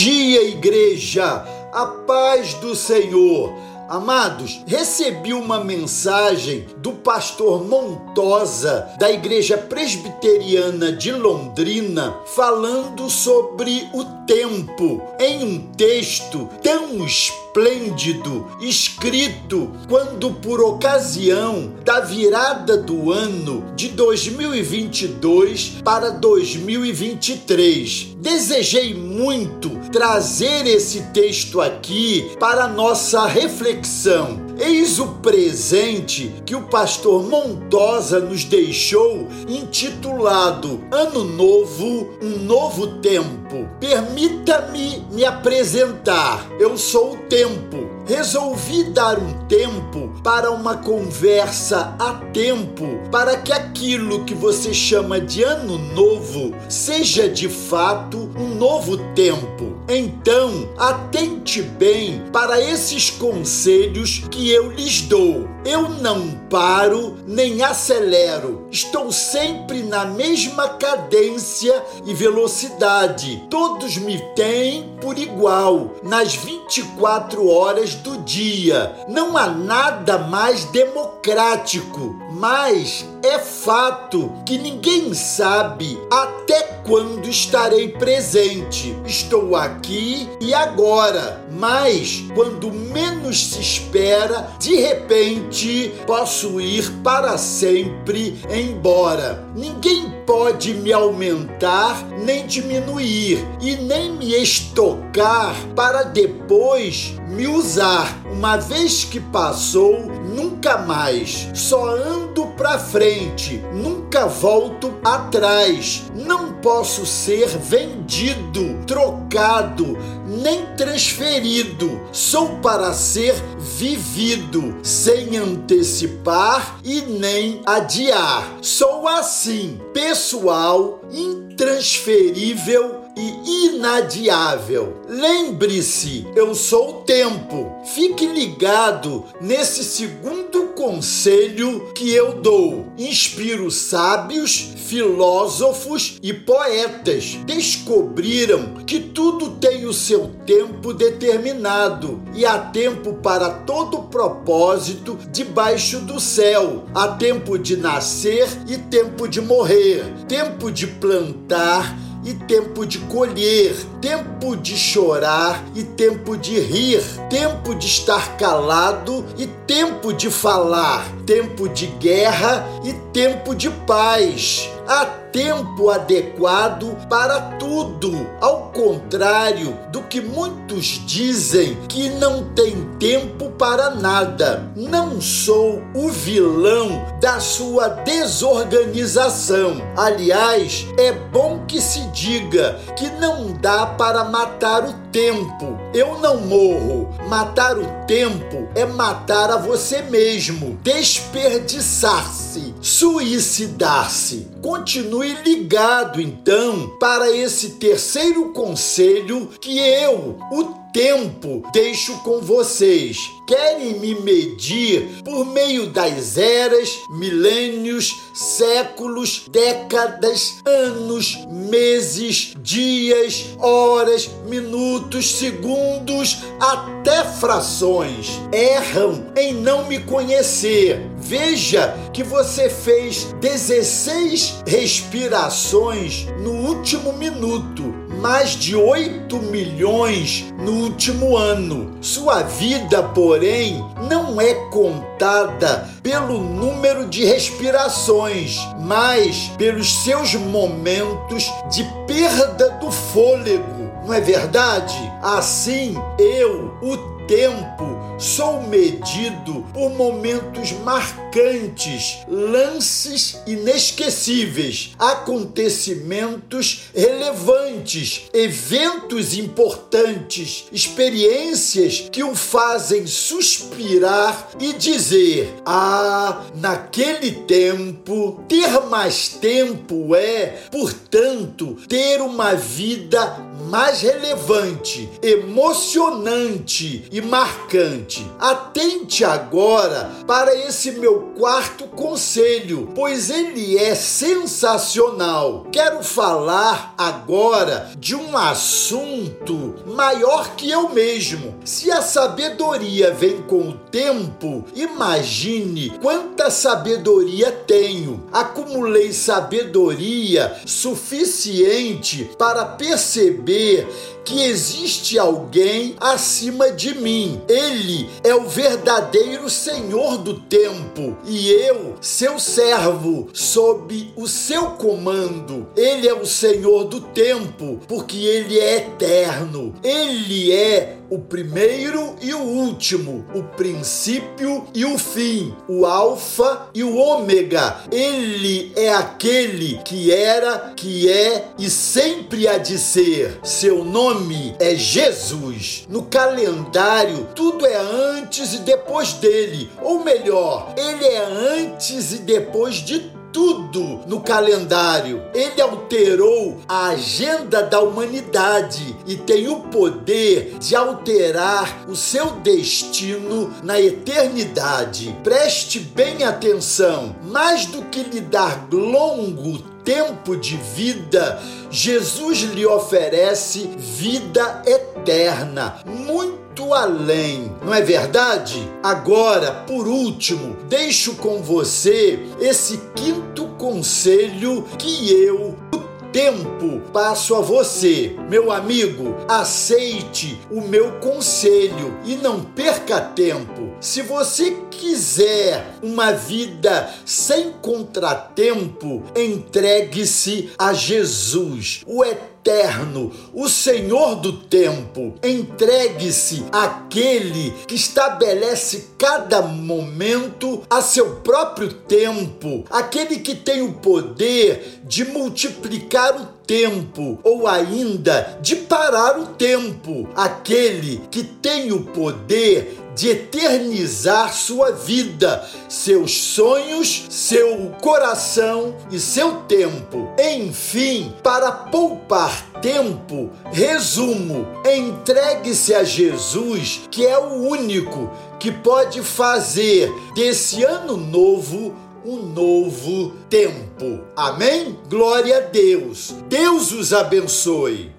dia, igreja! A paz do Senhor! Amados, recebi uma mensagem do pastor Montosa, da Igreja Presbiteriana de Londrina, falando sobre o tempo, em um texto tão esplêndido, escrito quando, por ocasião da virada do ano de 2022 para 2023. Desejei muito trazer esse texto aqui para nossa reflexão. Eis o presente que o pastor Montosa nos deixou, intitulado Ano Novo, um Novo Tempo. Permita-me me apresentar. Eu sou o Tempo. Resolvi dar um tempo para uma conversa a tempo, para que aquilo que você chama de ano novo seja de fato um novo tempo. Então, atente bem para esses conselhos que eu lhes dou. Eu não paro nem acelero, estou sempre na mesma cadência e velocidade. Todos me têm por igual nas 24 horas do dia. Não há nada mais democrático, mas é fato que ninguém sabe até quando estarei presente. Estou aqui e agora, mas quando menos se espera, de repente posso ir para sempre embora. Ninguém pode me aumentar nem diminuir e nem me estocar para depois me usar. Uma vez que passou, nunca mais. Só ando para frente, nunca volto atrás. Não posso ser vendido, trocado, nem transferido. Sou para ser vivido, sem antecipar e nem adiar. Sou assim, pessoal, intransferível e inadiável. Lembre-se, eu sou o tempo. Fique ligado nesse segundo conselho que eu dou. Inspiro sábios, filósofos e poetas. Descobriram que tudo tem o seu tempo determinado e há tempo para todo propósito debaixo do céu. Há tempo de nascer e tempo de morrer, tempo de plantar e tempo de colher, tempo de chorar e tempo de rir, tempo de estar calado e tempo de falar, tempo de guerra e tempo de paz. Há tempo adequado para tudo, ao contrário do que muitos dizem que não tem tempo para nada. Não sou o vilão da sua desorganização. Aliás, é bom que se diga que não dá para matar o tempo. Eu não morro. Matar o tempo é matar a você mesmo, desperdiçar-se, suicidar-se. Continue ligado então para esse terceiro conselho que eu, o tempo deixo com vocês. Querem me medir por meio das eras, milênios, séculos, décadas, anos, meses, dias, horas, minutos, segundos, até frações. Erram em não me conhecer. Veja que você fez 16 respirações no último minuto mais de 8 milhões no último ano. Sua vida, porém, não é contada pelo número de respirações, mas pelos seus momentos de perda do fôlego. Não é verdade? Assim, eu, o tempo, sou medido por momentos marcantes, lances inesquecíveis, acontecimentos relevantes, eventos importantes, experiências que o fazem suspirar e dizer: Ah, naquele tempo, ter mais tempo é, portanto, ter uma vida mais relevante, emocionante e marcante noite. Atente agora para esse meu quarto conselho, pois ele é sensacional. Quero falar agora de um assunto maior que eu mesmo. Se a sabedoria vem com o tempo, imagine quanta sabedoria tenho. Acumulei sabedoria suficiente para perceber que existe alguém acima de mim. Ele é o verdadeiro Senhor do tempo e eu, seu servo, sob o seu comando. Ele é o Senhor do tempo, porque ele é eterno. Ele é o primeiro e o último, o princípio e o fim, o Alfa e o Ômega. Ele é aquele que era, que é e sempre há de ser. Seu nome é Jesus. No calendário, tudo é antes e depois dele, ou melhor, ele é antes e depois de tudo no calendário. Ele alterou a agenda da humanidade e tem o poder de alterar o seu destino na eternidade. Preste bem atenção: mais do que lhe dar longo tempo de vida, Jesus lhe oferece vida eterna, muito além, não é verdade? Agora, por último, deixo com você esse quinto conselho que eu tempo passo a você. Meu amigo, aceite o meu conselho e não perca tempo. Se você quiser uma vida sem contratempo, entregue-se a Jesus, o eterno eterno, o Senhor do tempo. Entregue-se àquele que estabelece cada momento a seu próprio tempo, aquele que tem o poder de multiplicar o tempo ou ainda de parar o tempo, aquele que tem o poder de eternizar sua vida, seus sonhos, seu coração e seu tempo. Enfim, para poupar tempo, resumo: entregue-se a Jesus, que é o único que pode fazer desse ano novo um novo tempo. Amém? Glória a Deus. Deus os abençoe.